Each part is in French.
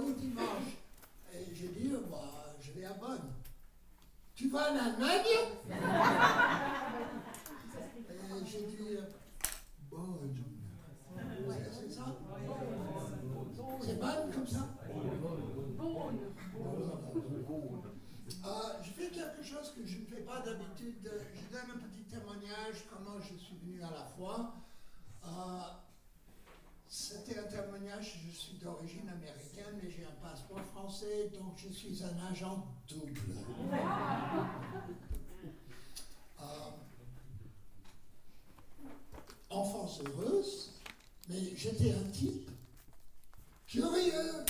où dimanche Et j'ai dit, bah, je vais à Bonn. Tu vas en Allemagne? Et j'ai dit, Bonn. C'est ça C'est Bonn comme ça euh, je fais quelque chose que je ne fais pas d'habitude. Je donne un petit témoignage comment je suis venu à la foi. Euh, c'était un témoignage, je suis d'origine américaine, mais j'ai un passeport français, donc je suis un agent double. Euh, enfance heureuse, mais j'étais un type curieux,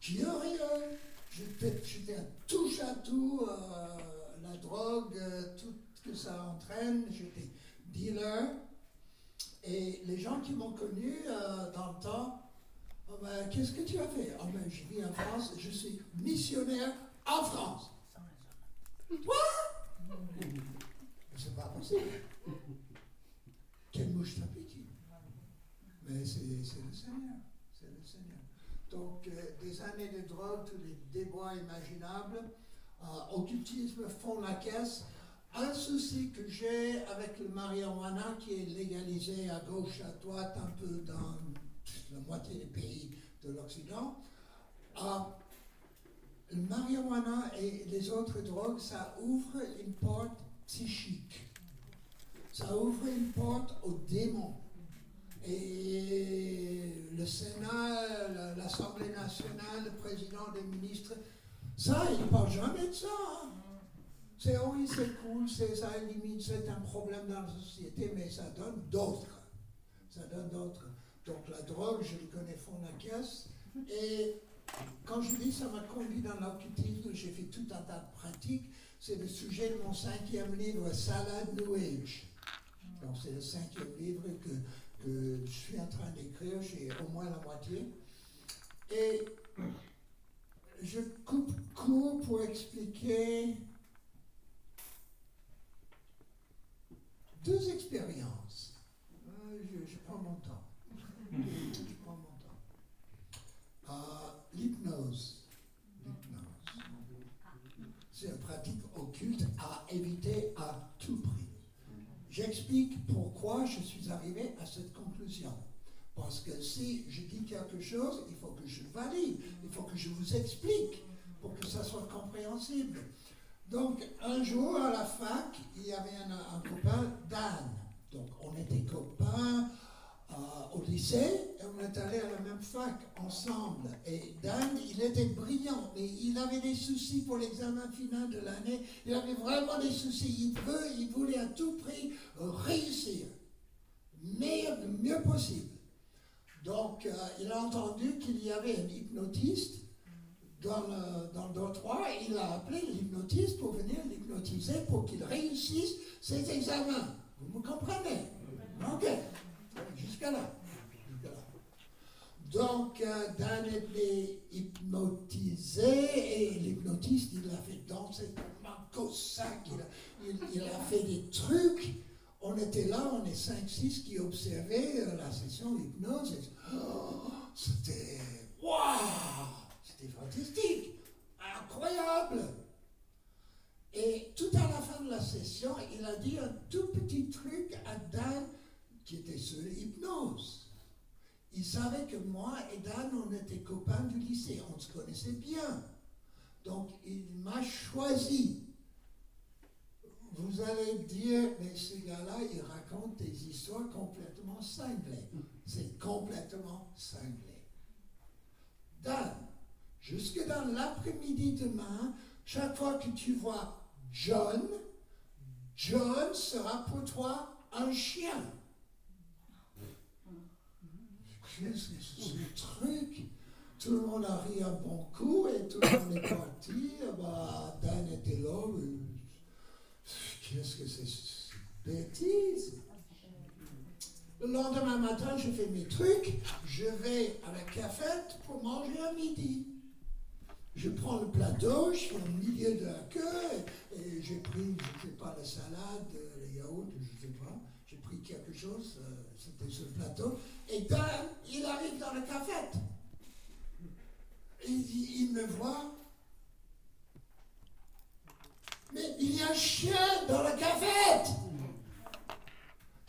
curieux. J'étais un touche à tout, euh, la drogue, tout ce que ça entraîne. J'étais dealer. Et les gens qui m'ont connu euh, dans le temps, oh ben, qu'est-ce que tu as fait? Oh ben, Je vis en France, je suis missionnaire en France. Quoi? C'est pas possible. Quelle mouche t'a piqué Mais c'est le Seigneur. C'est le Seigneur. Donc, euh, des années de drogue, tous les débois imaginables, euh, occultisme font la caisse. Un souci que j'ai avec le marijuana qui est légalisé à gauche, à droite, un peu dans la moitié des pays de l'Occident, euh, le marijuana et les autres drogues, ça ouvre une porte psychique. Ça ouvre une porte aux démons. Et le Sénat, l'Assemblée nationale, le président des ministres, ça, il ne parle jamais de ça. Hein. C'est oui, c'est cool, c'est ça limite, c'est un problème dans la société, mais ça donne d'autres. Ça donne d'autres. Donc la drogue, je le connais fond la caisse. Et quand je dis ça m'a conduit dans l'occultisme, j'ai fait tout un tas de pratiques. C'est le sujet de mon cinquième livre, Salade New Age. Donc c'est le cinquième livre que je suis en train d'écrire, j'ai au moins la moitié. Et je coupe court pour expliquer deux expériences. Euh, je prends mon temps. Euh, l'hypnose. C'est une pratique occulte à éviter à tout prix. J'explique pourquoi je suis arrivé à cette conclusion. Parce que si je dis quelque chose, il faut que je valide, il faut que je vous explique pour que ça soit compréhensible. Donc, un jour à la fac, il y avait un, un copain, Dan. Donc, on était copains, au lycée et on est allé à la même fac ensemble. Et Dan, il était brillant, mais il avait des soucis pour l'examen final de l'année. Il avait vraiment des soucis. Il, veut, il voulait à tout prix réussir, mais le mieux possible. Donc, euh, il a entendu qu'il y avait un hypnotiste dans le, dans le et il a appelé l'hypnotiste pour venir l'hypnotiser pour qu'il réussisse ses examens. Vous me comprenez? Ok. Donc, euh, Dan était hypnotisé et l'hypnotiste, il a fait danser cossack, il, a fait des trucs. On était là, on est 5-6 qui observaient euh, la session d'hypnose. Oh, c'était waouh! C'était fantastique, incroyable. Et tout à la fin de la session, il a dit un tout petit truc à Dan qui était sur l'hypnose. Il savait que moi et Dan, on était copains du lycée, on se connaissait bien. Donc il m'a choisi. Vous allez dire, mais ce gars-là, il raconte des histoires complètement cinglées. C'est complètement cinglé. Dan, jusque dans l'après-midi demain, chaque fois que tu vois John, John sera pour toi un chien. Qu'est-ce que c'est ce truc Tout le monde a ri un bon coup et tout le monde est parti. Bah, Dan était là. Qu'est-ce que c'est cette bêtise Le lendemain matin, je fais mes trucs. Je vais à la cafette pour manger à midi. Je prends le plateau, je suis au milieu de la queue et, j'ai pris, je ne sais pas, la salade, les yaourts, je ne sais pas. J'ai pris quelque chose, euh, c'était sur le plateau. Et Dan, il arrive dans la cafette. il, il me voit. Mais il y a un chien dans la cavette.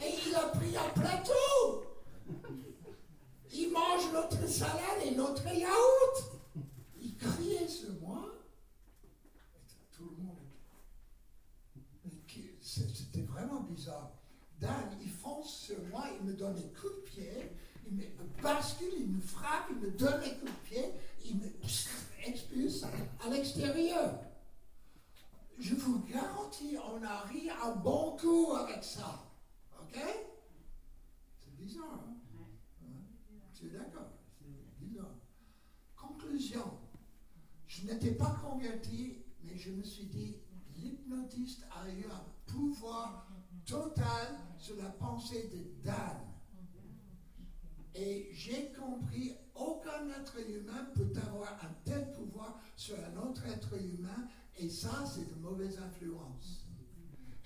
Et il a pris un plateau. Il mange notre salade et notre yaourt. Il criait sur moi. Tout le monde. C'était vraiment bizarre. Il fonce sur moi, il me donne des coups de pied, il me bascule, il me frappe, il me donne des coups de pied, il me expulse à l'extérieur. Je vous garantis, on a ri un bon coup avec ça. OK? C'est bizarre, hein? Tu es d'accord C'est bizarre. Conclusion. Je n'étais pas converti, mais je me suis dit, l'hypnotiste a eu un pouvoir total sur la pensée de Dan. Et j'ai compris, aucun être humain peut avoir un tel pouvoir sur un autre être humain, et ça, c'est de mauvaise influence.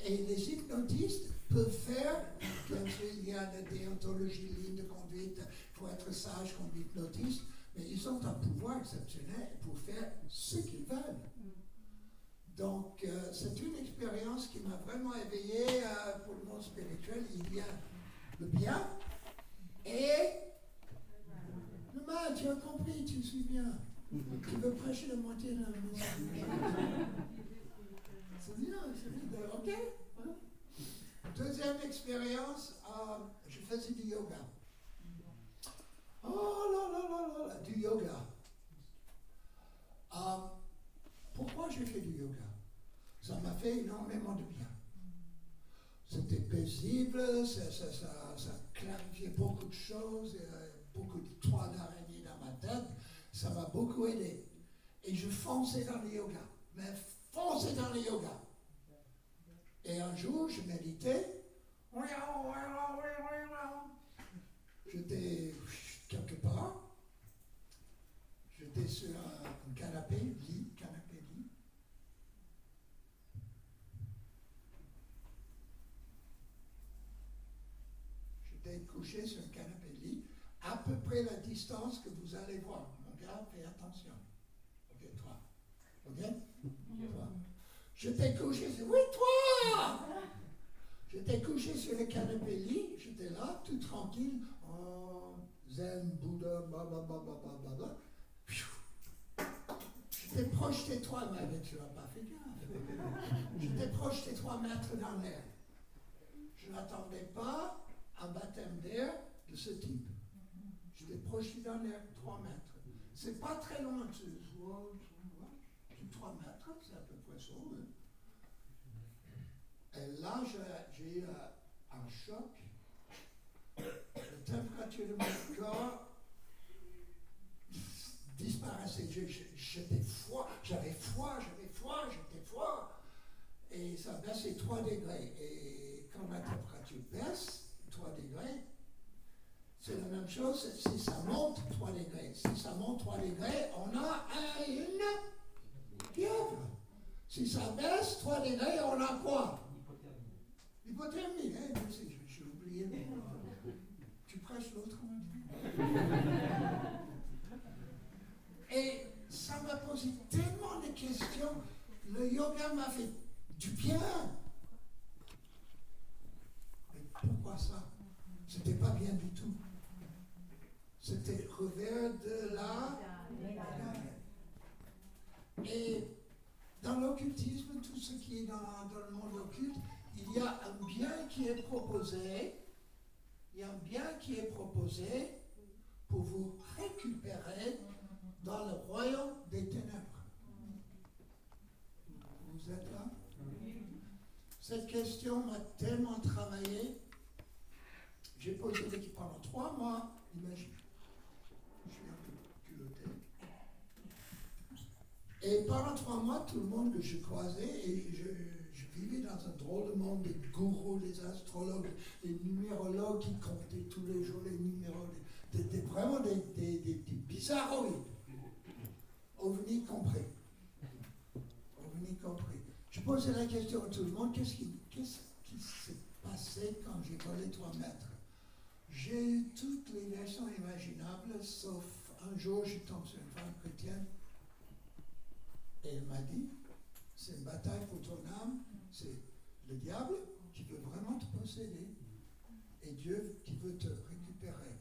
Et les hypnotistes peuvent faire, bien sûr, il y a la déontologie, ligne de conduite, il faut être sage comme hypnotiste, mais ils ont un pouvoir exceptionnel pour faire ce qu'ils veulent. Donc, euh, c'est une expérience qui m'a vraiment éveillé euh, pour le monde spirituel. Il y a le bien et le mal. Tu as compris, tu suis bien. Tu veux prêcher la moitié de la C'est bien, c'est bien. Ok Deuxième expérience, euh, je faisais du yoga. Oh là là là là, du yoga. pourquoi j'ai fait du yoga? Ça m'a fait énormément de bien. C'était paisible, ça, ça, ça, clarifiait beaucoup de choses, euh, beaucoup de toits d'araignée dans ma tête. Ça m'a beaucoup aidé. Et je fonçais dans le yoga, mais fonçais dans le yoga. Et un jour, je méditais. J'étais quelque part. J'étais sur un canapé, lit. Sur un canapé de lit, à peu près la distance que vous allez voir. Mon gars, fais attention. Ok, toi. Ok? Toi. Je t'ai couché sur... Oui, toi Je couché sur le canapé lit, j'étais là, tout tranquille, en zen, Bouddha, blablabla. Je t'ai projeté trois mètres, tu n'as pas fait gaffe. Je t'ai projeté trois mètres dans l'air. Je n'attendais pas un baptême d'air de ce type. Je l'ai projeté dans l'air 3 mètres. C'est pas très loin, tu vois, 3 mètres, c'est à peu près ça. Et là, j'ai eu un choc. La température de mon corps disparaissait. J'étais froid, j'avais froid, j'avais froid, j'étais froid. Et ça baissait 3 degrés. Et quand la température baisse, 3 degrés, c'est la même chose si ça monte 3 degrés. Si ça monte 3 degrés, on a une fièvre. Si ça baisse 3 degrés, on a quoi Hypothermie. Hein, j'ai oublié. Tu prêches l'autre Et ça m'a posé tellement de questions. Le yoga m'a fait du bien. Mais pourquoi ça c'était pas bien du tout. C'était revers de la Et dans l'occultisme, tout ce qui est dans, dans, le monde occulte, il y a un bien qui est proposé. Il y a un bien qui est proposé pour vous récupérer dans le royaume des ténèbres. Vous êtes là Cette question m'a tellement travaillé j'ai posé l'équipe pendant trois mois, imagine. Je suis un peu culotté. Et pendant trois mois, tout le monde que je croisais, et je, vivais dans un drôle de monde des gourous, des astrologues, des tous les jours les numéros, des, vraiment des, des, des, des bizarroïdes. OVNI compris. OVNI compris. Je posais la question à tout le monde, qu'est-ce qui, qu'est-ce qui s'est passé quand j'ai volé trois mètres? J'ai eu toutes les versions imaginables, sauf un jour, je tombe sur une femme chrétienne et elle m'a dit, c'est une bataille pour ton âme, c'est le diable qui veut vraiment te posséder Dieu qui veut te récupérer.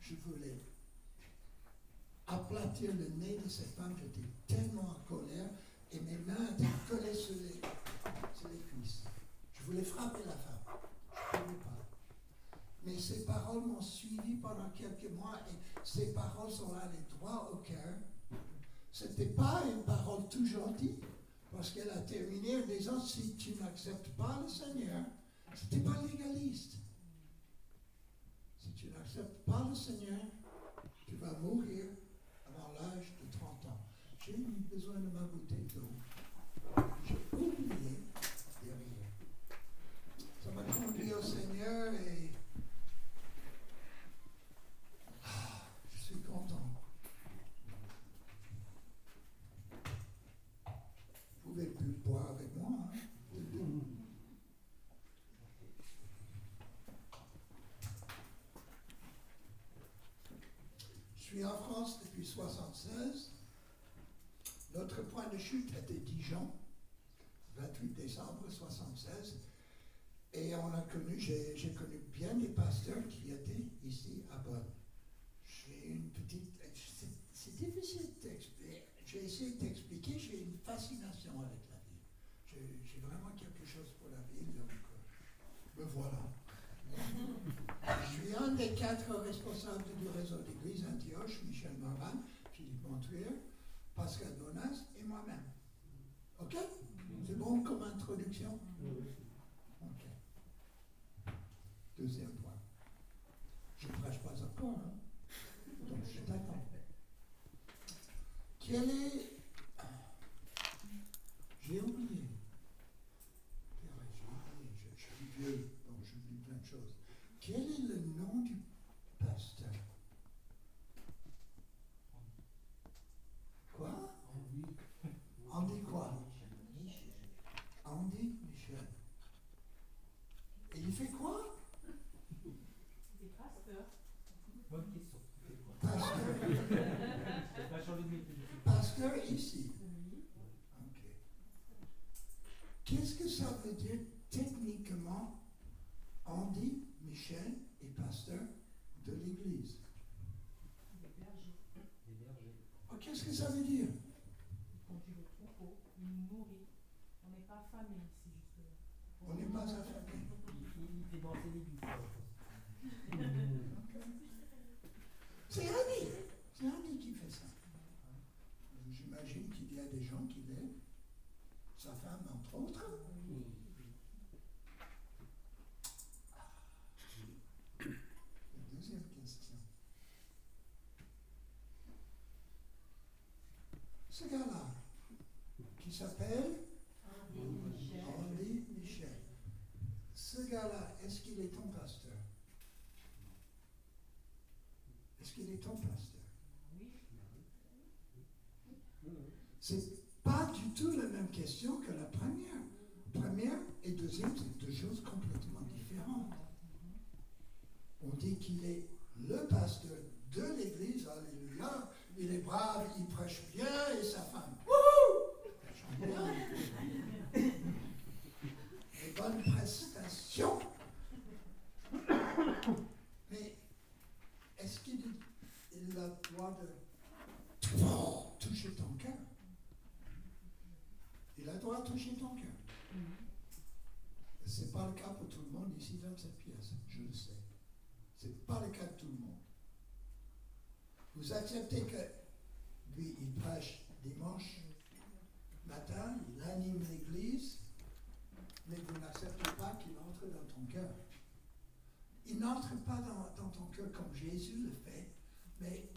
Je voulais aplatir le nez de cette femme, j'étais tellement en colère et mes mains étaient collées sur les, sur les cuisses. Je voulais frapper la femme. Je ne pouvais pas. Mais ces paroles m'ont suivi pendant quelques mois et ces paroles sont allées droit au cœur. Ce n'était pas une parole tout gentille, parce qu'elle a terminé en disant si tu n'acceptes pas le Seigneur, pas légaliste. Si tu n'acceptes pas le Seigneur, tu vas mourir avant l'âge de 30 ans. J'ai besoin de ma bouteille d'eau. J'ai oublié derrière. Ça m'a conduit au Seigneur et ah, je suis content. Vous pouvez plus boire avec moi. Hein? Je suis en France depuis 1976. Notre point de chute était Dijon, 28 décembre 1976. Et on a connu, j'ai connu bien des pasteurs qui étaient ici à Bonn. J'ai une petite. C'est difficile d'expliquer. J'ai essayé de t'expliquer, j'ai une fascination avec la ville. J'ai vraiment quelque chose pour la ville, donc euh, me voilà. Je suis un des quatre responsables du réseau d'église Antioche, Michel Marvan, Philippe Montuer, Pascal women C'est pas du tout la même question que la première. Première et deuxième, c'est deux choses complètement différentes. On dit qu'il est le pasteur de l'Église, alléluia, il est brave, il prêche bien, et sa femme, wouhou, chante bien. Des bonnes prestations. Mais est-ce qu'il il a le droit de toucher ton cœur Il a le droit de toucher ton cœur. Ce n'est pas le cas pour tout le monde ici dans cette pièce, je le sais. Ce n'est pas le cas de tout le monde. Vous acceptez que lui, il prêche dimanche matin, il anime l'église, mais vous n'acceptez pas qu'il entre dans ton cœur. Il n'entre pas cœur comme Jésus le fait, mais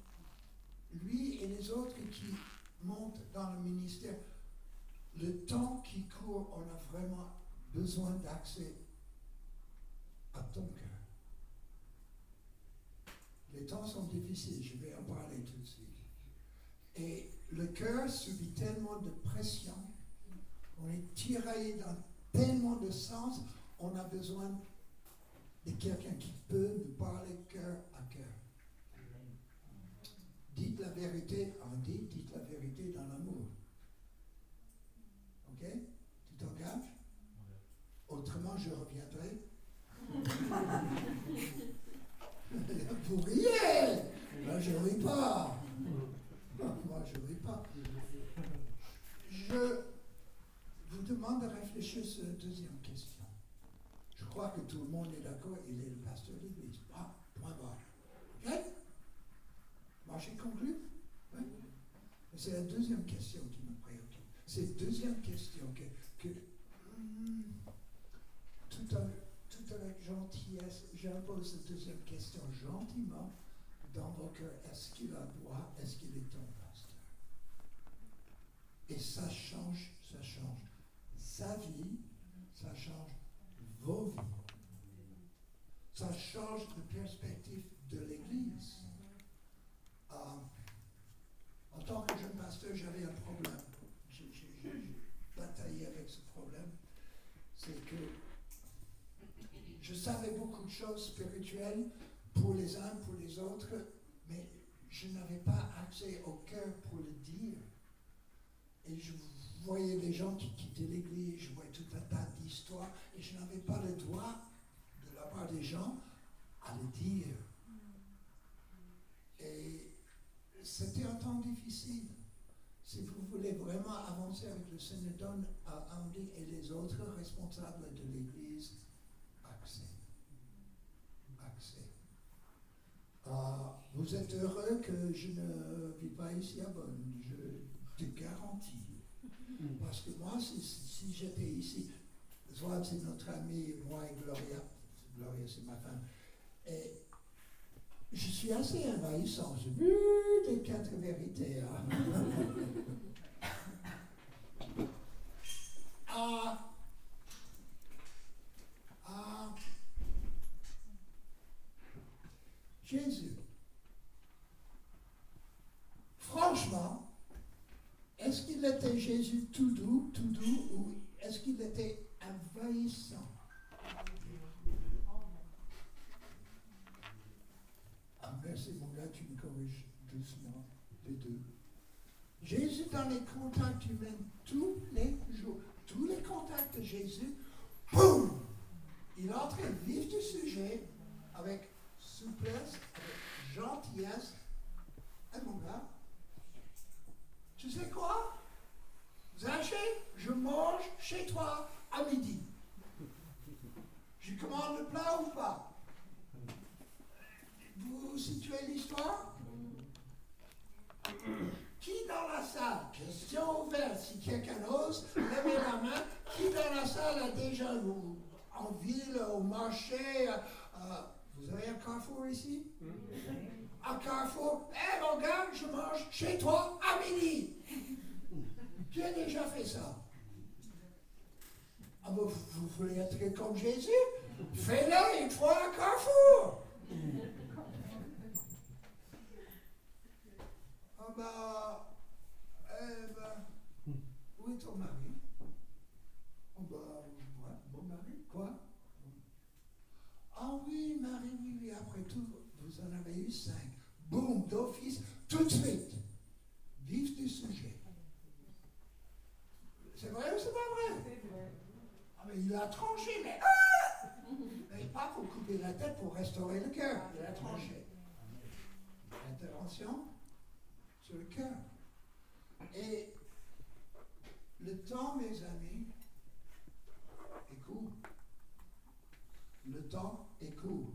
lui et les autres qui montent dans le ministère, le temps qui court, on a vraiment besoin d'accès à ton cœur. Les temps sont difficiles, je vais en parler tout de suite. Et le cœur subit tellement de pression, on est tiraillé dans tellement de sens, on a besoin de quelqu'un qui peut nous parler cœur à cœur. dites la vérité en dit, dites la vérité dans l'amour. Ok? Tu t'engages Autrement, je reviendrai. Vous riez Moi, je ne ris pas. Moi, je ne ris pas. Je vous demande de réfléchir la deuxième crois que tout le monde est d'accord, il est le pasteur de l'église. Point barre. Ok? J'ai conclu C'est la deuxième question qui me préoccupe. C'est la deuxième question que, que hmm, tout, tout avec gentillesse, j'impose la deuxième question gentiment dans vos cœurs. Est-ce qu'il a droit? Est-ce qu'il est ton pasteur? Et ça change, ça change sa vie, ça change vos vies. Ça change de perspective de l'Église. Euh, en tant que jeune pasteur, j'avais un problème. J'ai bataillé avec ce problème. C'est que je savais beaucoup de choses spirituelles pour les uns, pour les autres, mais je n'avais pas accès au cœur pour le dire. Et je voyais des gens qui quittaient l'église, je voyais tout un tas d'histoires, et je n'avais pas le droit, de la part des gens, à le dire. Et c'était un temps difficile. Si vous voulez vraiment avancer avec le Seigneur, donne à Andy et les autres responsables de l'Église accès. Accès. Euh, vous êtes heureux que je ne vis pas ici à Bonn, je te garantis. Parce que moi, si, j'étais ici, soit c'est notre ami, moi et Gloria, Gloria c'est ma femme, et je suis assez envahissant. J'ai vu les quatre vérités. Hein. ah, Jésus. Franchement, est-ce qu'il était Jésus tout doux, tout doux, ou est-ce qu'il était envahissant Ah, merci mon gars, tu me corriges doucement, les deux. Jésus dans les contacts humains tous les jours, tous les contacts de Jésus, boum Il entrait vif du sujet avec souplesse, avec gentillesse. Et mon gars, tu sais quoi Zaché, je mange chez toi à midi. Je commande le plat ou pas Vous situez l'histoire Qui dans la salle Question ouverte. Si quelqu'un ose, levez la main. Qui dans la salle a déjà en ville, au marché euh, euh, Vous avez un carrefour ici? À Carrefour, hé mon gars, je mange chez toi à midi. Tu as déjà fait ça? Ah, vous, vous voulez être comme Jésus? Fais-le une fois à Carrefour. Ah bah, eh ben, où est ton mari Oh bah, mon mari, quoi Ah oui, Marie, oui, oui, après tout, vous en avez eu cinq boum, d'office, tout de suite. Vif du sujet. C'est vrai ou c'est pas vrai? Ah, mais il a tranché, mais. Ah mais pas pour couper la tête pour restaurer le cœur. Il a tranché. Intervention sur le cœur. Et le temps, mes amis, court. Le temps court.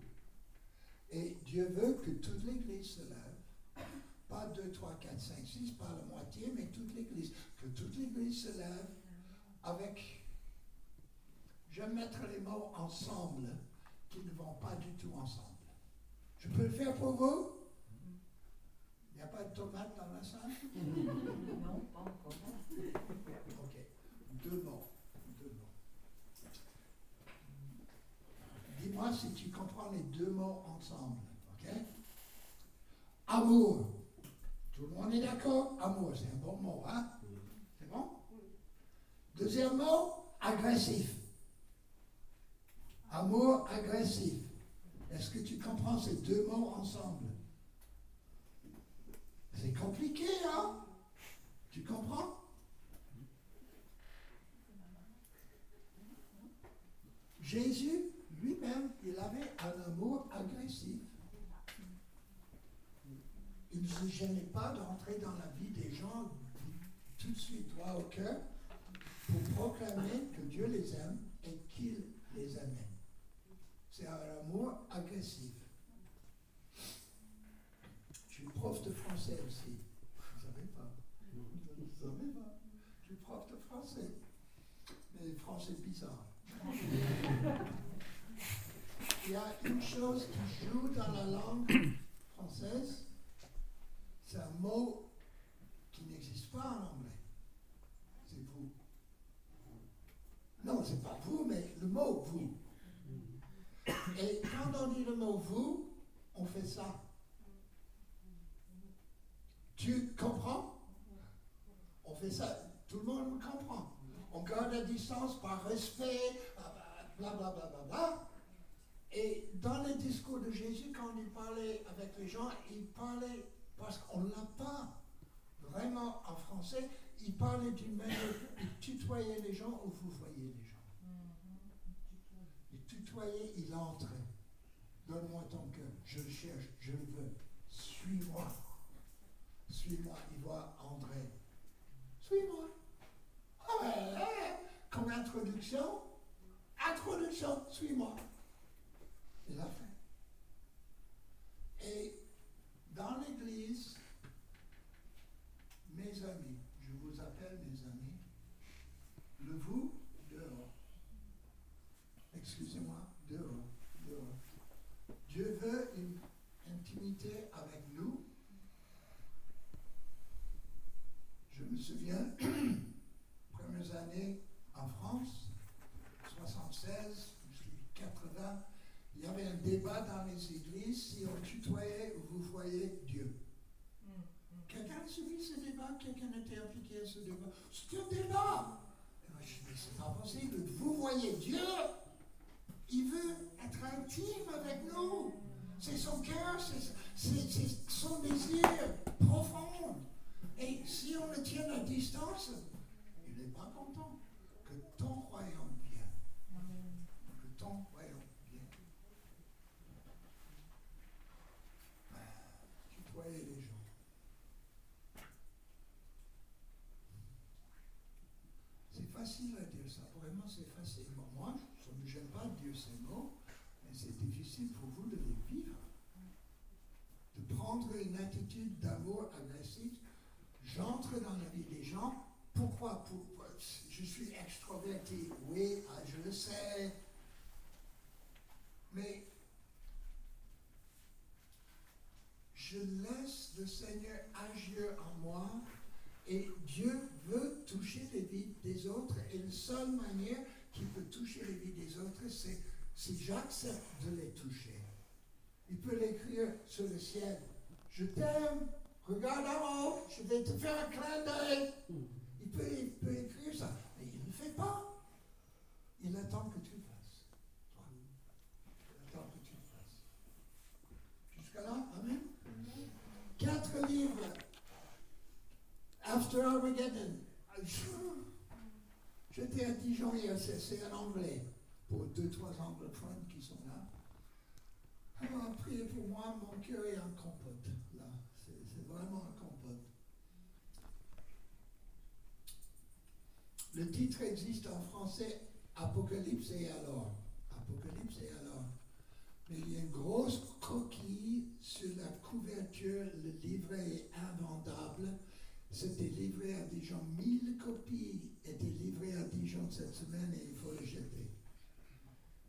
Et Dieu veut que toute l'Église se lève. Pas 2, 3, 4, 5, 6, pas la moitié, mais toute l'Église. Que toute l'Église se lève avec, je vais mettre les mots ensemble, qui ne vont pas du tout ensemble. Je peux le faire pour vous? Il n'y a pas de tomate dans la salle? Non, pas encore. Ok. Deux mots. Dis-moi si tu comprends les deux mots ensemble. OK? Amour. Tout le monde est d'accord? Amour, c'est un bon mot, hein? C'est bon? Deuxième mot, agressif. Amour agressif. Est-ce que tu comprends ces deux mots ensemble? C'est compliqué, hein? Tu comprends? Jésus il avait un amour agressif. Il ne se gênait pas d'entrer dans la vie des gens tout de suite droit au cœur pour proclamer que Dieu les aime et qu'il les aime. C'est un amour agressif. Je suis prof de français aussi. Vous ne savez pas. Vous ne savez pas. Je suis prof de français. Mais français bizarre. Il y a une chose qui joue dans la langue française, c'est un mot qui n'existe pas en anglais. C'est vous. Non, c'est pas vous, mais le mot vous. Et quand on dit le mot vous, on fait ça. Tu comprends? On fait ça. Tout le monde comprend. On garde la distance par respect, blablabla. Bla, bla, bla, et dans les discours de Jésus, quand il parlait avec les gens, il parlait, parce qu'on ne l'a pas vraiment en français, il parlait d'une manière, il tutoyait les gens ou vous voyez les gens. Il tutoyait, il entrait. Donne-moi ton cœur, je le cherche, je le veux. Suis-moi. Suis-moi. Il voit André. Suis-moi. Ah comme introduction, introduction, suis-moi. Il a fait. Et dans l'Église, mes amis, je vous appelle mes amis, le vous dehors. Excusez-moi, dehors, dehors. Dieu veut une intimité avec nous. Je me souviens, premières années en France, 76, 80, il y avait un débat dans les églises si on tutoyait ou vous voyez Dieu. Quelqu'un a suivi ce débat Quelqu'un a été impliqué à ce débat C'est un débat Je dis, c'est pas possible. Vous voyez Dieu Il veut être intime avec nous. C'est son cœur, c'est son désir profond. Et si on le tient à distance, il n'est pas content que ton royaume vienne. Que ton royaume les gens. C'est facile à dire ça, vraiment c'est facile. moi, ça ne me pas de dire ces mots, mais c'est difficile pour vous de les vivre. De prendre une attitude d'amour agressif. J'entre dans la vie des gens. Pourquoi, pourquoi Je suis extroverti, oui, ah, je le sais. Mais je laisse le Seigneur agir en moi et Dieu toucher les vies des autres et la seule manière qu'il peut toucher les vies des autres, c'est si j'accepte de les toucher. Il peut l'écrire sur le ciel. Je t'aime, regarde en haut, je vais te faire un clin d'œil. Il peut, il peut écrire ça, mais il ne le fait pas. Il attend que tu le fasses. Il attend que tu le fasses. Jusqu'à là, Amen. Quatre livres. After Armageddon. J'étais à Dijon hier, c'est en anglais, pour deux, trois anglophones qui sont là. Alors, priez pour moi, mon cœur est en compote, là. C'est vraiment un compote. Le titre existe en français, Apocalypse et alors. Apocalypse et alors. Mais il y a une grosse coquille sur la couverture. Le livret est invendable. C'était livré à Dijon. 1000 copies étaient livrées à Dijon cette semaine et il faut les jeter.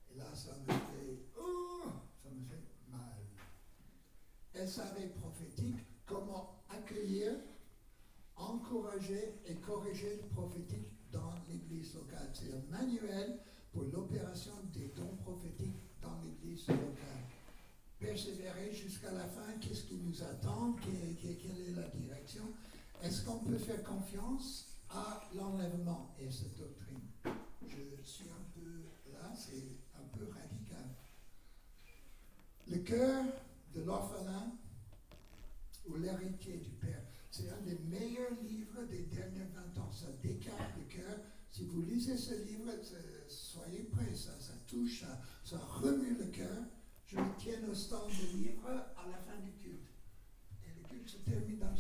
Et là, ça me fait, oh, ça me fait mal. SAV prophétique, comment accueillir, encourager et corriger le prophétique dans l'église locale? C'est un manuel pour l'opération des dons prophétiques dans l'église locale. Persévérer jusqu'à la fin, qu'est-ce qui nous attend, quelle est la direction? Est-ce qu'on peut faire confiance à l'enlèvement et cette doctrine? Je suis un peu là, c'est un peu radical. Le cœur de l'orphelin ou l'héritier du père, c'est un des meilleurs livres des derniers 20 ans. Ça décale le cœur. Si vous lisez ce livre, soyez prêts, ça, touche, ça, remue le cœur. Je tiens au stand de livre à la fin du culte. Et le culte se termine dans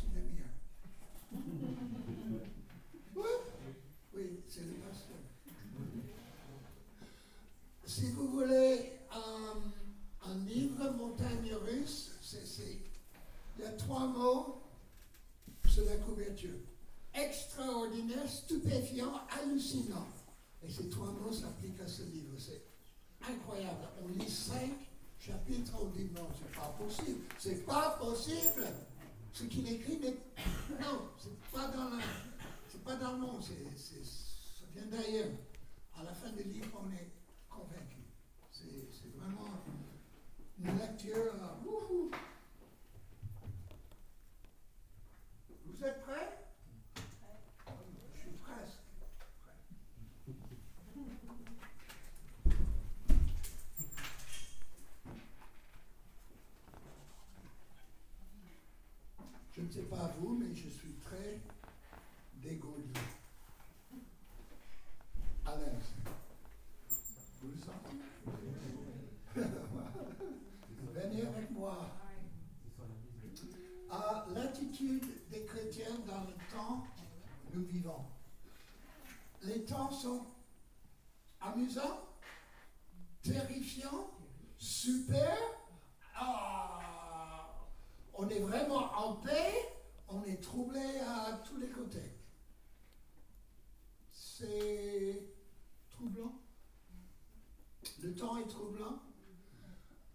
trois mots sur la couverture. Extraordinaire, stupéfiant, hallucinant. Et ces trois mots s'appliquent à ce livre. C'est incroyable. On lit cinq chapitres, on dit non, c'est pas possible. C'est pas possible. Ce qu'il écrit, mais non, c'est pas dans le, c'est pas dans le monde, c'est, ça vient d'ailleurs. À la fin du livre, on est convaincu. C'est, vraiment une lecture. Euh, Vous êtes prêts dans le temps nous vivons. Les temps sont amusants, terrifiants, super. Ah, on est vraiment en paix, on est troublé à tous les côtés. C'est troublant. Le temps est troublant.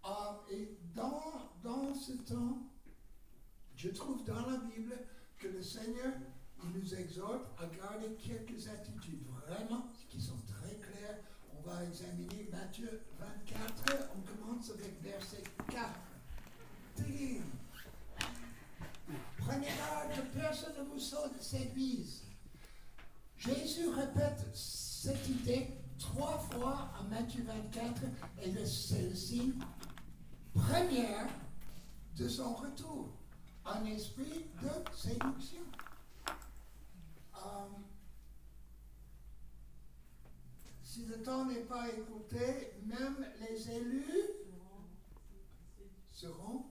Ah, et dans, dans ce temps, je trouve dans la Bible que le Seigneur il nous exhorte à garder quelques attitudes vraiment qui sont très claires. On va examiner Matthieu 24. On commence avec verset 4. Prenez garde que personne ne vous séduise. Jésus répète cette idée trois fois en Matthieu 24 et c'est le signe première de son retour un esprit de séduction. Um, si le temps n'est pas écouté, même les élus seront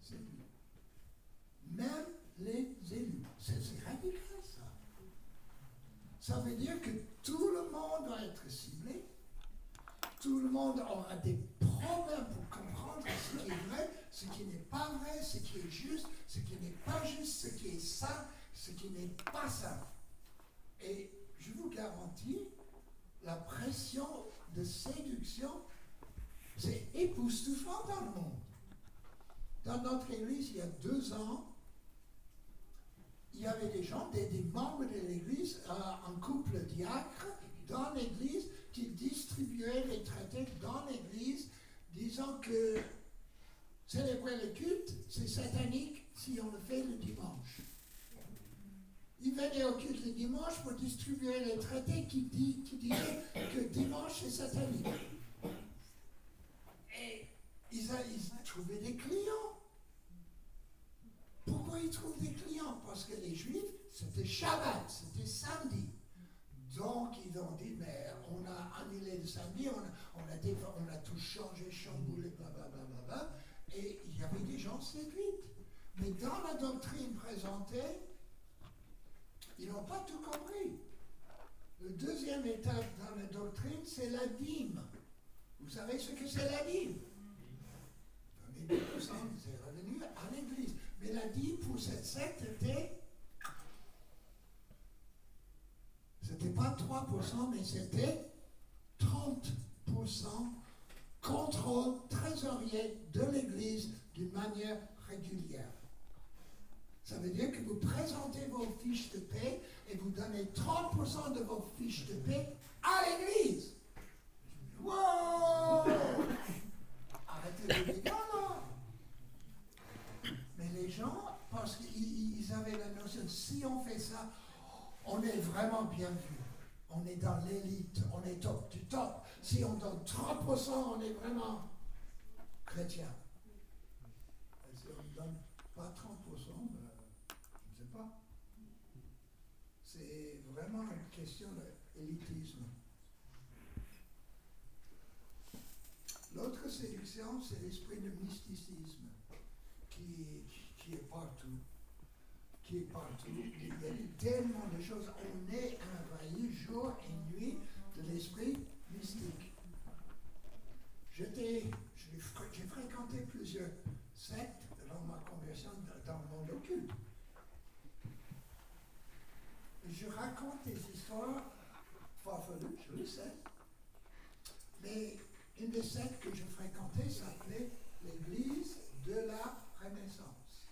séduits. Même les élus. C'est radical ça. Ça veut dire que tout le monde doit être ciblé. Tout le monde aura des problèmes pour comprendre ce qui est vrai ce qui n'est pas vrai, ce qui est juste, ce qui n'est pas juste, ce qui est sain, ce qui n'est pas sain. Et je vous garantis, la pression de séduction, c'est époustouflant dans le monde. Dans notre église, il y a deux ans, il y avait des gens, des, membres de l'église, euh, un couple diacre dans l'église qui distribuaient les traités dans l'église, disant que Célébrer le culte, c'est satanique si on le fait le dimanche. Il venait au culte le dimanche pour distribuer les traités qui, disaient que dimanche c'est satanique. Et ils, ils trouvaient des clients. Pourquoi ils trouvent des clients? Parce que les Juifs, c'était Shabbat, c'était samedi. Donc ils ont dit, mais on a annulé le samedi, on a, on a, on a tout changé, chamboulé, blablabla. Et il y avait des gens séduits. Mais dans la doctrine présentée, ils n'ont pas tout compris. Le deuxième étape dans la doctrine, c'est la dîme. Vous savez ce que c'est la dîme Donnez 2% c'est revenu à l'église. Mais la dîme pour cette secte était. C'était pas 3%, mais c'était 30% contrôle trésorier de l'Église d'une manière régulière. Ça veut dire que vous présentez vos fiches de paix et vous donnez 30% de vos fiches de paix à l'Église. Wow Arrêtez de dire non, Mais les gens, parce qu'ils avaient la notion, si on fait ça, on est vraiment bien vu. On est dans l'élite, on est top du top. Si on donne 30%, on est vraiment chrétien. Et si on ne donne pas 30%, ben, je ne sais pas. C'est vraiment une question d'élitisme. L'autre séduction, c'est l'esprit de mysticisme qui, qui est partout. Qui est partout. Il y a tellement de choses. On est envahi jour et nuit de l'esprit mystique. J'ai fréquenté plusieurs sectes dans ma conversion dans le monde occulte. Je raconte des histoires farfelues, je le sais. Mais une des sectes que je fréquentais s'appelait l'Église de la Renaissance.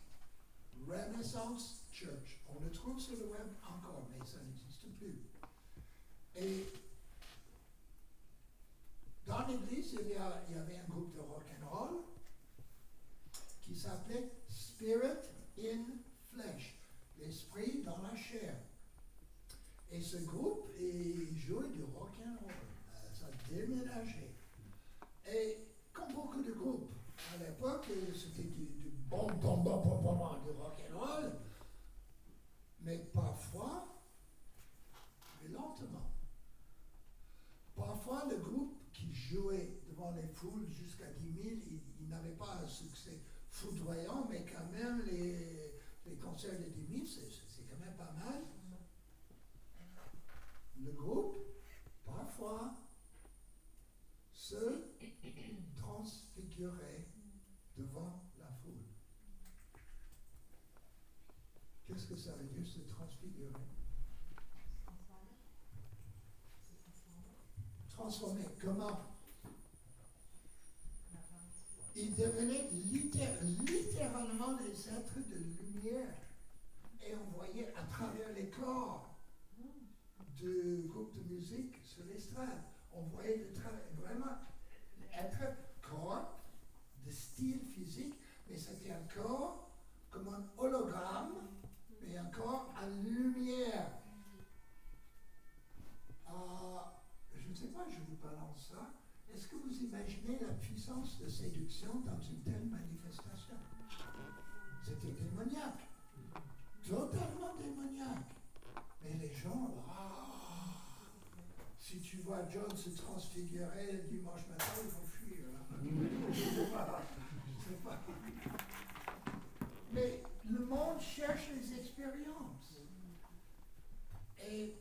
Renaissance Church. On le trouve sur le web encore, mais ça n'existe plus. Et dans l'église, il, y avait un groupe de rock and roll qui s'appelait Spirit in Flesh, l'esprit dans la chair. Et ce groupe, il jouait du rock and roll. Euh, ça déménageait. Et comme beaucoup de groupes à l'époque, c'était du, du bon, bon, bon, bon, bon, du rock and roll, mais parfois, mais lentement. Parfois, le groupe qui jouait devant les foules jusqu'à 10 000, il, n'avait pas un succès foudroyant, mais quand même, les, les concerts de 10 000, c'est quand même pas mal. Le groupe, parfois, se transfigurait devant la foule. Qu'est-ce que ça veut dire se transfigurer Transformer. Comment Ils devenaient littéralement des êtres de lumière. Et on voyait à travers les corps du groupe de musique sur l'estrade, on voyait le vraiment être corps de style physique, mais c'était un corps comme un hologramme, mais un corps à lumière. Euh, je ne sais pas, je vous balance ça. Est-ce que vous imaginez la puissance de séduction dans une telle manifestation C'était démoniaque. Totalement démoniaque. Mais les gens, si tu vois John se transfigurer dimanche matin, il faut fuir. Mais le monde cherche les expériences. Et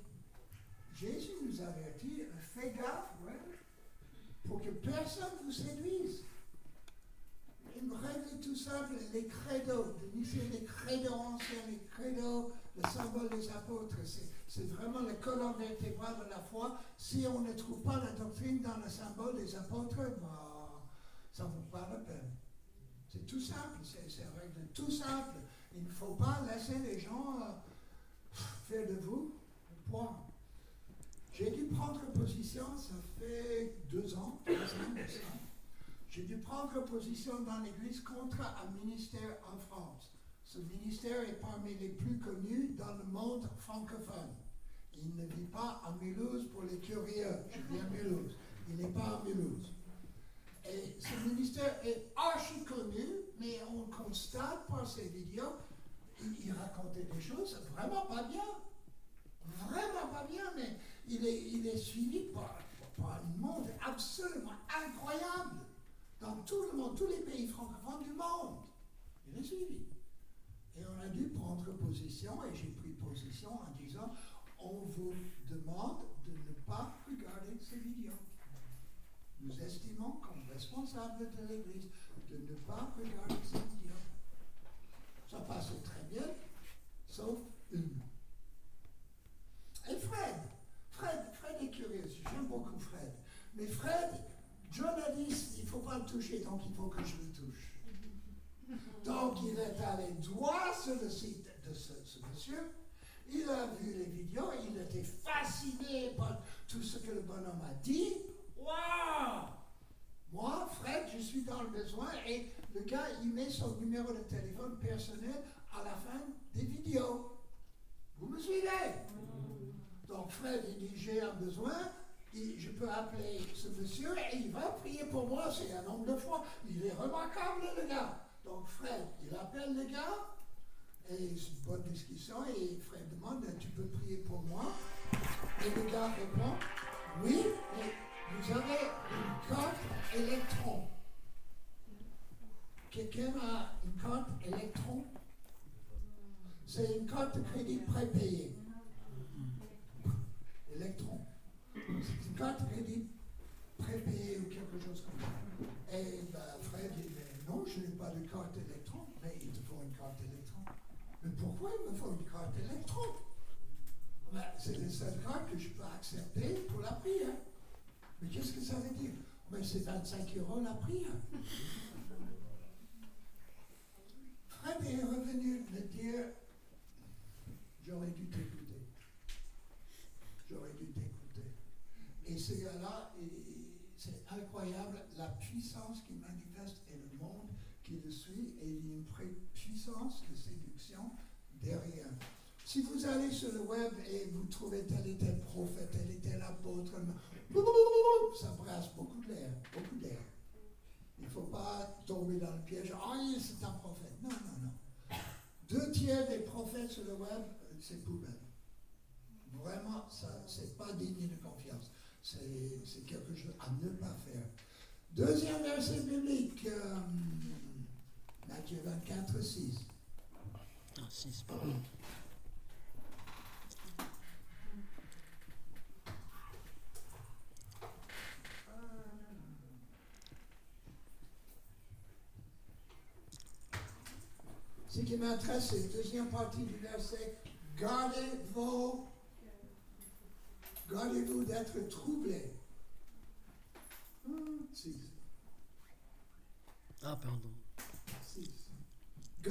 Jésus nous avertit, fais gaffe, pour que personne vous séduise. Une règle tout simple, les credos, de les credos anciens, les credos, le symbole des apôtres, c'est vraiment le colonne vertébrale de la foi. Si on ne trouve pas la doctrine dans le symbole des apôtres, bah, ça ne vaut pas la peine. C'est tout simple, c'est une règle tout simple. Il ne faut pas laisser les gens euh, faire de vous un point. J'ai dû prendre position, ça fait deux ans, ans, J'ai dû prendre position dans l'Église contre un ministère en France. Ce ministère est parmi les plus connus dans le monde francophone. Il ne vit pas à Mulhouse pour les curieux. Je viens à Mulhouse. Il n'est pas à Mulhouse. Et ce ministère est archi connu, mais on constate par ses vidéos, il, racontait des choses vraiment pas bien. Vraiment pas bien, mais il est, il est suivi par, par un monde absolument incroyable dans tout le monde, tous les pays francophones du monde. Il est suivi. Et on a dû prendre position, et j'ai pris position en disant, on vous demande de ne pas regarder ces vidéos. Nous estimons comme responsables de l'Église de ne pas regarder ces vidéos. Ça passe très bien, sauf une. Et Fred, Fred, Fred est curieux, j'aime beaucoup Fred. Mais Fred, John il ne faut pas le toucher, donc il faut que je le touche. Donc il est allé droit sur le site de ce, monsieur. Il a vu les vidéos, il était fasciné par tout ce que le bonhomme a dit. Waouh Moi, Fred, je suis dans le besoin et le gars, il met son numéro de téléphone personnel à la fin des vidéos. Vous me suivez? Donc Fred, il dit, j'ai un besoin, je peux appeler ce monsieur et il va prier pour moi, c'est un homme de foi. Il est remarquable, le gars. Donc Fred, il appelle le gars, et c'est une bonne discussion, et Fred demande, tu peux prier pour moi? Et le gars répond, oui, mais vous avez une carte électron. Quelqu'un a une carte électron? C'est une carte de crédit prépayée. Électron. C'est une carte de crédit prépayée ou quelque chose comme ça. Et ben, Fred dit, mais non, je n'ai pas de carte électron. Mais il te faut une carte électron. Mais pourquoi il me faut une carte électron ben, C'est la seule carte que je peux accepter pour la prière. Mais qu'est-ce que ça veut dire? Ben, C'est 25 euros la prière. Fred est revenu me dire J'aurais dû t'écouter. J'aurais dû t'écouter. Et ce gars-là, c'est incroyable la puissance qu'il manifeste et le monde qui le suit. Et il y a une puissance de derrière. Si vous allez sur le web et vous trouvez tel et tel prophète, tel et tel apôtre, ça brasse beaucoup d'air, beaucoup d'air. Il ne faut pas tomber dans le piège. Ah, oh, c'est un prophète. Non, non, non. Deux tiers des prophètes sur le web, c'est poubelle. Vraiment, ça, c'est pas digne de confiance. C'est quelque chose à ne pas faire. Deuxième verset biblique, euh, Matthieu 24, 6. Ah, 6, pardon. Ce qui m'intéresse, c'est la deuxième partie du verset. Gardez vos. Gardez-vous d'être troublés. Ah, pardon.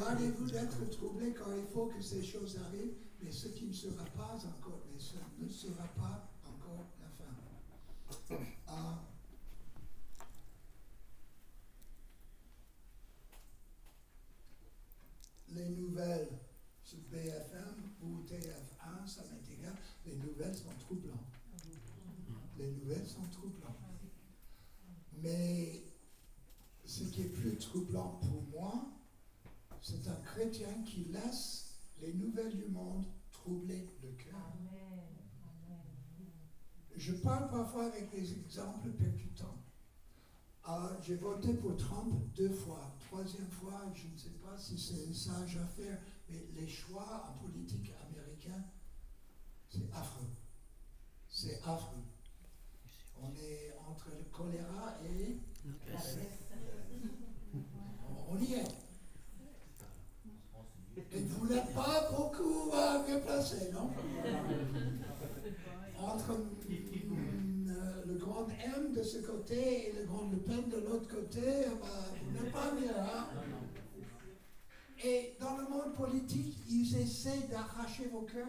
Gardez-vous d'être troublés quand il faut que ces choses arrivent, mais ce qui ne sera pas encore, mais ce ne sera pas encore la fin. Ah. les nouvelles sur BFM ou TF1, ça m'est égal, les nouvelles sont troublantes. Les nouvelles sont troublantes. Mais ce qui est plus troublant pour moi, c'est un chrétien qui laisse les nouvelles du monde troubler le cœur. Je parle parfois percutants. Ah, j'ai voté pour Trump deux fois. Troisième fois, je ne sais pas si c'est sage à faire, mais les choix en politique américaine, c'est affreux. C'est affreux. On est entre le choléra et On y est. Et vous n'êtes pas beaucoup bien placé, non? Ce côté et le grand Le Pen de l'autre côté, eh ben, vous n'êtes pas bien. Hein? Et dans le monde politique, ils essaient d'arracher vos cœurs,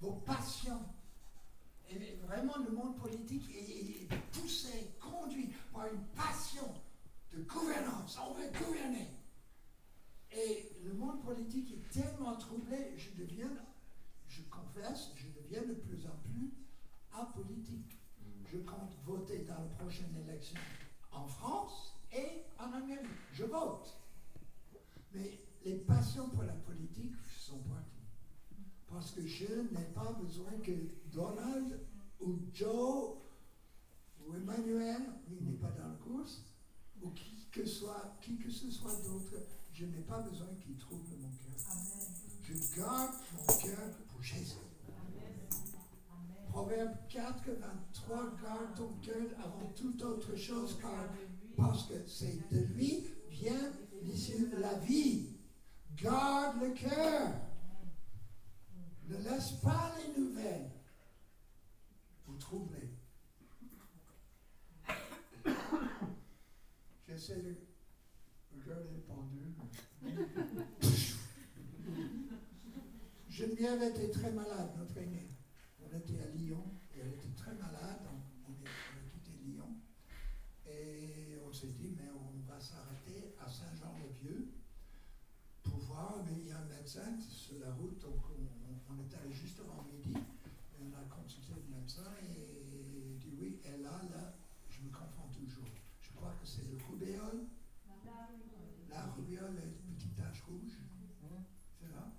vos passions. Et vraiment, le monde politique est, poussé, conduit par une passion de gouvernance. On veut gouverner. Et le monde politique est tellement troublé, je deviens, je confesse, je deviens de plus en plus apolitique je compte voter dans la prochaine élection en France et en Amérique. Je vote. Mais les passions pour la politique sont parties. Parce que je n'ai pas besoin que Donald ou Joe ou Emmanuel, il n'est pas dans la course, ou qui que, soit, qui que ce soit d'autre, je n'ai pas besoin qu'il trouble mon cœur. Je garde mon cœur pour Jésus. Proverbe 4, 23, garde ton cœur avant toute autre chose, car, parce que c'est de lui vient l'issue de la vie. Garde le cœur. Ne laisse pas les nouvelles vous troubler. J'essaie de regarder le pendule. Geneviève était très malade, notre aînée on était à Lyon et elle était très malade. On, a quitté Lyon et on s'est dit, mais on va s'arrêter à Saint-Jean-le-Vieux pour voir. Mais il y a un médecin sur la route, donc on, est allé juste avant midi. Et on a consulté le médecin et il dit oui, elle a là, je me confonds toujours. Je crois que c'est le rubéole. La rubéole est une petite tache rouge. C'est là.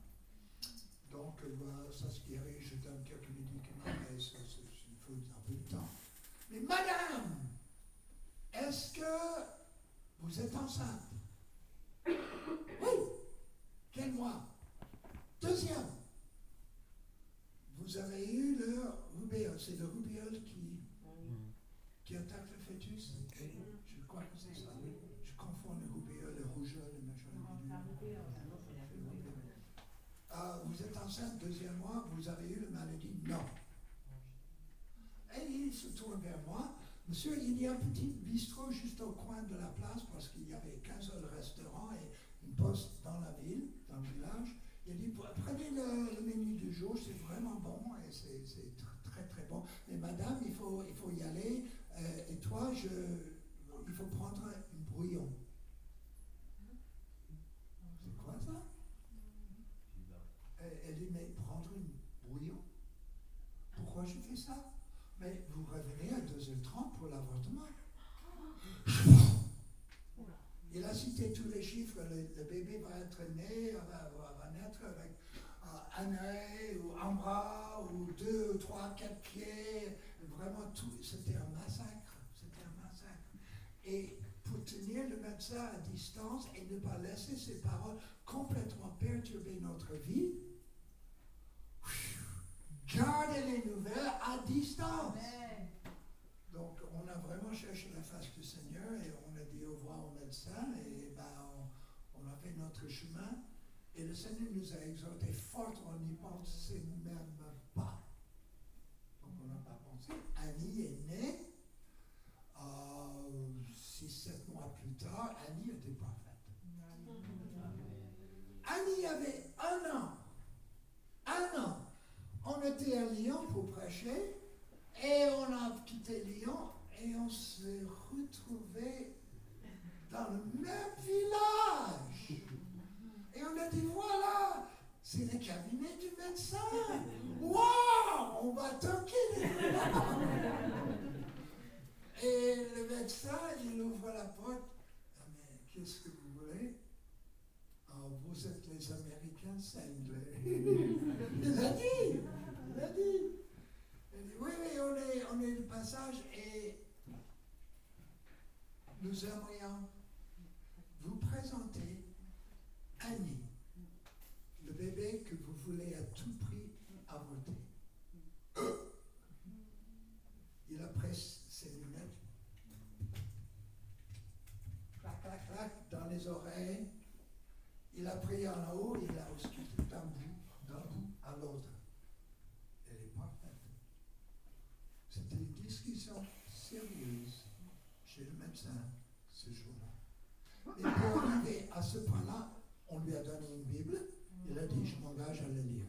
Donc, euh, ça se guérit, je donne quelques médicaments, mais Mais madame, est-ce que vous êtes enceinte Oui. Quel mois Deuxième. Vous avez eu le rubéole. C'est le rubéole qui, qui attaque le fœtus Je crois que c'est ça. Je confonds le rubéole, le rougeole, le machin. Non, le t'as bidule. loupé, Ah, vous êtes enceinte, vous avez eu la maladie Non. Et il se tourne vers moi. Monsieur, il y a un petit bistrot juste au coin de la place parce qu'il n'y avait qu'un seul restaurant et une poste dans la ville, dans le village. Il a dit prenez le, le menu du jour, c'est vraiment bon et c'est c'est tr- très très bon. Mais madame, il faut, il faut y aller. euh, et toi, je, il faut prendre une brouillon. C'est quoi ça elle, elle dit, mais prendre une brouillon Pourquoi je fais ça Mais vous revenez à 2h30 pour l'avortement. Il a cité tous les chiffres. Le, le bébé va être né, va, va- va naître avec euh, un œil ou un bras ou deux, trois, quatre pieds. Vraiment tout. C'était un massacre. C'était un massacre. Et pour tenir le médecin à distance et ne pas laisser ses paroles complètement perturber notre vie, gardez les nouvelles à distance. Amen. Donc, on a vraiment cherché la face du Seigneur et on a dit au et ben, on, on a fait notre chemin. Et le Seigneur nous a exhortés fort, on n'y pensait même pas. Donc, on n'a pas pensé. Annie est née. Euh, six, sept mois plus tard, Annie était parfaite. Annie avait un an. Un an. On était à Lyon pour prêcher et on a quitté Lyon et on s'est retrouvé dans le même village. Et on a dit voilà, c'est le cabinet du médecin. Waouh, on va toquer. Et le médecin, il ouvre la porte. Ah, mais qu'est-ce que vous voulez? Ah, vous êtes les Américains cinglés. il a dit, il a dit. Il dit, oui, oui, on est, on est de passage et nous aimerions présenter Annie, le bébé que vous voulez à tout prix avorter. Il a pris ses lunettes, clac, clac, clac, dans les oreilles. Il a pris en haut, il a ausculté d'un bout, d'un bout à l'autre. Elle est parfaite. C'était une discussion sérieuse chez le médecin ce jour-là. Et pour arriver à ce point-là, on lui a donné une Bible. Il a dit, je m'engage à la lire.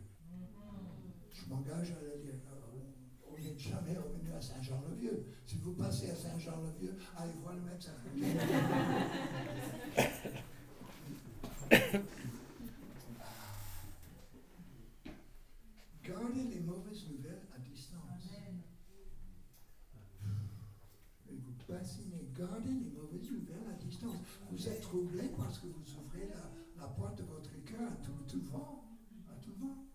Je m'engage à la lire. Euh, On n'est jamais revenu à Saint-Jean-le-Vieux. Si vous passez à Saint-Jean-le-Vieux, allez voir le médecin. Gardez les mauvaises nouvelles à distance. Amen. Et vous bassiner, gardez les mauvaises nouvelles à distance. Vous êtes troublé parce que vous ouvrez la, la porte de votre cœur à tout, tout vent, à tout vent.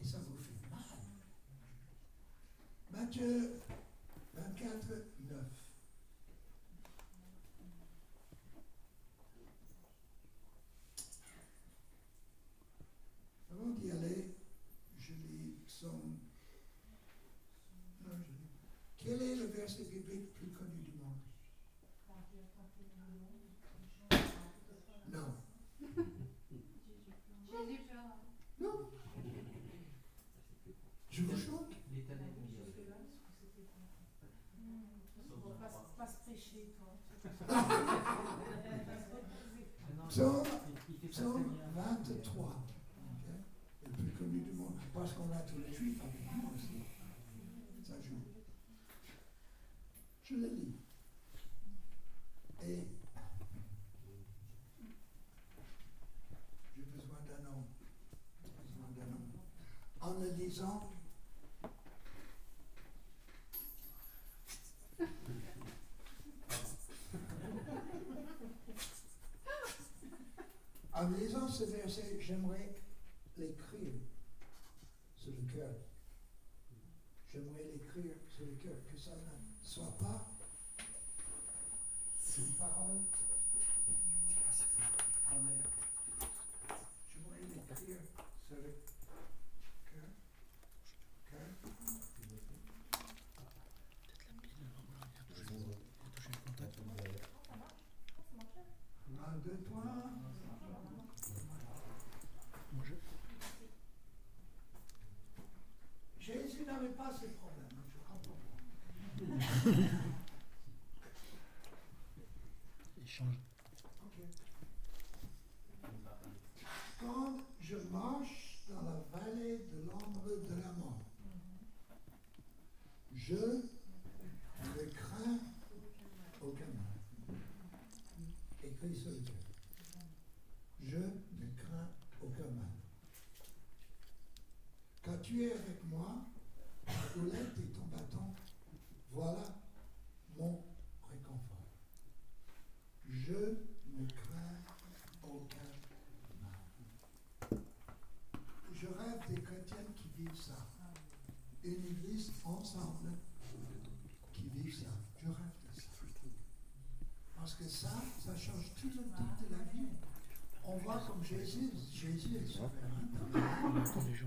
Et ça vous fait mal. Matthieu 24, 9. Avant d'y aller, je lis psaume. Non, je lis. Quel est le verset biblique plus connu du monde Non. Jésus pleura. Non. Je vous choque L'éternel conduira. Faut pas, pas se prêcher, toi. Ah non, Psaume, il- il fait ça psaume très bien. 23. ok Le plus connu du monde. Parce qu'on a tous les juifs avec nous aussi. Ça joue. Je le lis. Et j'ai besoin d'un homme. J'ai besoin d'un homme. En le lisant, En lisant ce verset, j'aimerais l'écrire sur le cœur. J'aimerais l'écrire sur le cœur, que ça ne soit pas une parole en l'air. Je voudrais l'écrire sur le cœur. Cœur. Un, deux, trois. Jésus n'avait pas ces problèmes, hein, je comprends. Il change. Ok. Quand je marche dans la vallée de l'ombre de la mort, je ne crains aucun mal. Écrit sur le cœur. Je ne crains aucun mal. Quand tu es avec moi, ta houlette et ton bâton, voilà mon réconfort. Je ne crains aucun mal. Je rêve des chrétiens qui vivent ça. Une église ensemble qui vit ça. Je rêve de ça. Parce que ça, ça change tout le type de la vie. On voit comme Jésus, Jésus est souverain.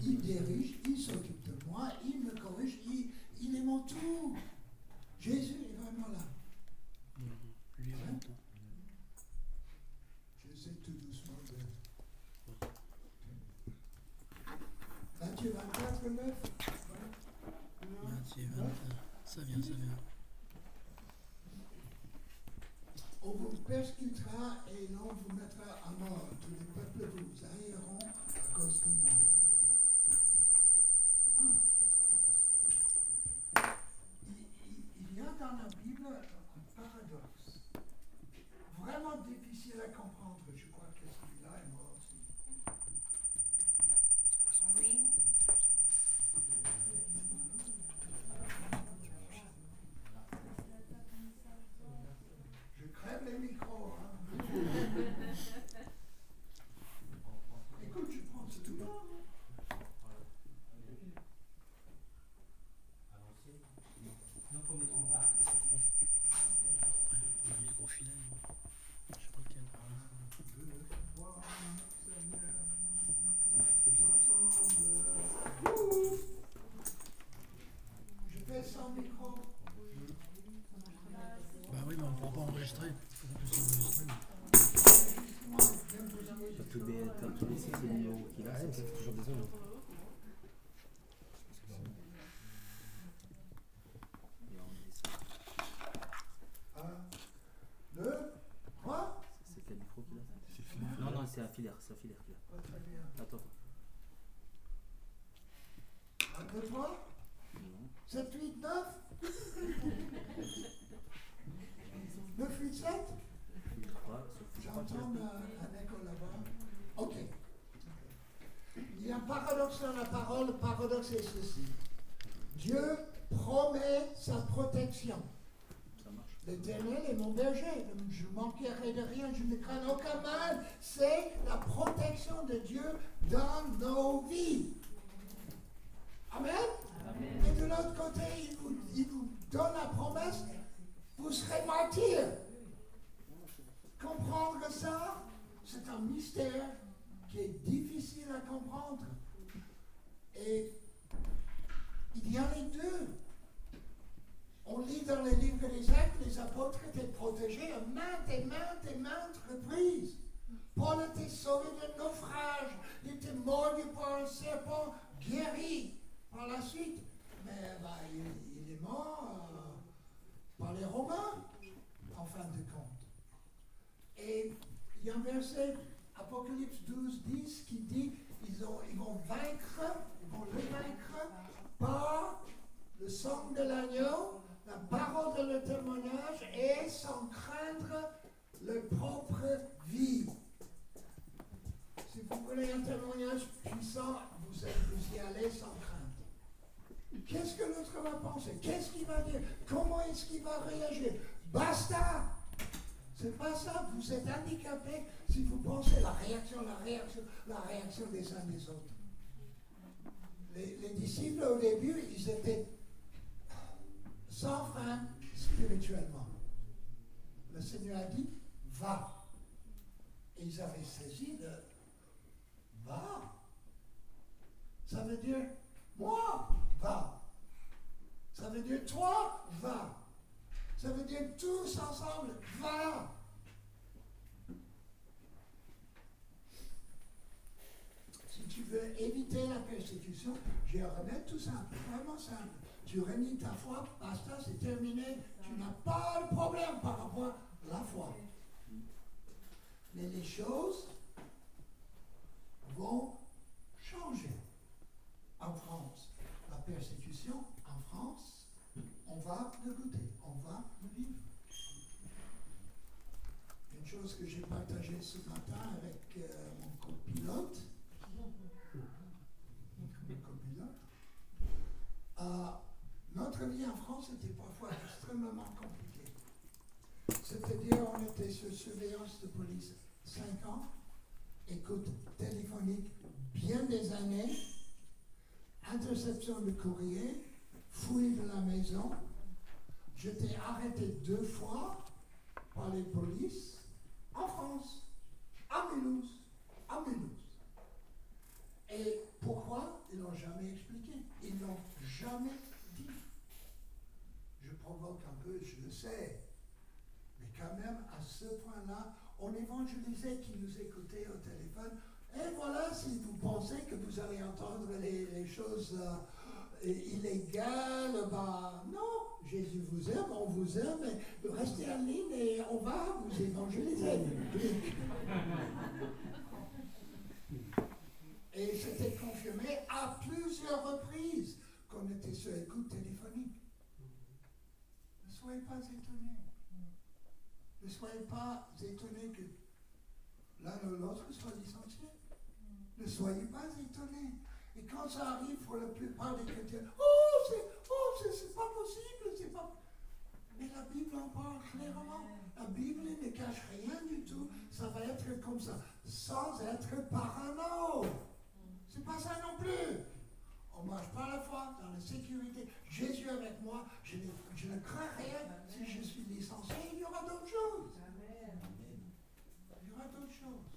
Il dirige, il s'occupe de moi, il me corrige, il, il est mon tout. Jésus est vraiment là. Lui, en même temps. J'essaie tout doucement de. Matthieu 24, 9. Matthieu 21. Ça vient, ça vient. On vous persécutera et l'on vous mettra à mort. Tous les peuples vous haïront à cause de moi. Ah. Il, il- il y a dans la Bible un paradoxe. Vraiment difficile à comprendre, je crois que celui-là est moi aussi. Allô Je crève les micros. Hein. Écoute, je prends ce tout À l'ancienne. Sinon, faut mettre une barre. Le micro filet. Je sais pas lequel. Deux, trois, Seigneur, ensemble. Ouh. Je fais sans micro. Bah oui, mais on ne pourra pas enregistrer. Il faut qu'on puisse enregistrer. Moi, bien posé. T'as tout des- t'as tout laissé ces numéros qu'il a, ça fait toujours des ondes. Et on met ça. Un, deux, trois. C'est quel micro qu'il a Non, non, c'est un filaire, c'est un filaire qu'il a. Pas très bien. Attends. Un, deux, trois. Non. 7, 8, 9 9, 8, 7 Fil 3, c'est fil 3 qu'il a. J'entends un, un écho là-bas. Ok. Il y a un paradoxe dans la parole. Le paradoxe est ceci. Dieu promet sa protection. L'éternel est mon berger. Je ne manquerai de rien. Je ne crains aucun mal. C'est la protection de Dieu dans nos vies. Amen. Et de l'autre côté, il vous, il vous donne la promesse, vous serez martyrs. Comprendre ça, c'est un mystère qui est difficile à comprendre. Et il y a les deux. On lit dans les livres des actes, les apôtres étaient protégés à maintes et maintes et maintes reprises. Paul était sauvé d'un naufrage, il était mordu par un serpent, guéri par la suite. Mais bah, il, est mort euh, par les Romains, en fin de compte. Et il y a un verset, Apocalypse 12, 10, qui dit ils, ils vont vaincre, ils vont les vaincre par le sang de l'agneau, la parole de le témoignage et sans craindre leur propre vie. Si vous voulez un témoignage puissant, vous, vous y allez sans crainte. Qu'est-ce que l'autre va penser? Qu'est-ce qu'il va dire? Comment est-ce qu'il va réagir? Basta C'est pas ça, vous êtes handicapé si vous pensez la réaction, la réaction, la réaction des uns des autres. Les, les disciples au début, ils étaient sans frein, spirituellement. Le Seigneur a dit, va. Et ils avaient saisi le va. Ça veut dire, moi, va. Ça veut dire, toi, va. Ça veut dire, tous ensemble, va. Si tu veux éviter la persécution, un remède tout simple, vraiment simple. Tu renies ta foi, basta, c'est terminé. Tu n'as pas de problème par rapport à la foi. Mais les choses vont changer en France. La persécution en France, on va le goûter, on va le vivre. Une chose que j'ai partagée ce matin avec euh, mon copilote, mon copilote, euh, en France était parfois extrêmement compliquée. C'est-à-dire, on était sur surveillance de police 5 ans, écoute téléphonique bien des années, interception de courrier, fouille de la maison. J'étais arrêté deux fois par les polices en France, à Mulhouse, à Mulhouse. Et pourquoi? Ils n'ont jamais expliqué. Ils n'ont jamais dit. Provoque un peu, je le sais. Mais quand même, à ce point-là, on évangélisait qui nous écoutait au téléphone. Et voilà, si vous pensez que vous allez entendre les, les choses euh, illégales, bah non, Jésus vous aime, on vous aime, et restez en ligne et on va vous évangéliser. Et c'était confirmé à plusieurs reprises qu'on était sur écoute téléphonique. Ne soyez pas étonnés. Ne soyez pas étonnés que l'un ou l'autre soit licencié. Ne soyez pas étonnés. Et quand ça arrive pour la plupart des chrétiens, oh, c'est oh, c'est- pas possible, c'est pas. Mais la Bible en parle clairement. La Bible ne cache rien du tout. Ça va être comme ça, sans être parano. C'est pas ça non plus. On marche par la foi, dans la sécurité. Jésus avec moi, je ne, je ne crains rien. Si je suis licencié, il y aura d'autres choses. Amen. Il y aura d'autres choses.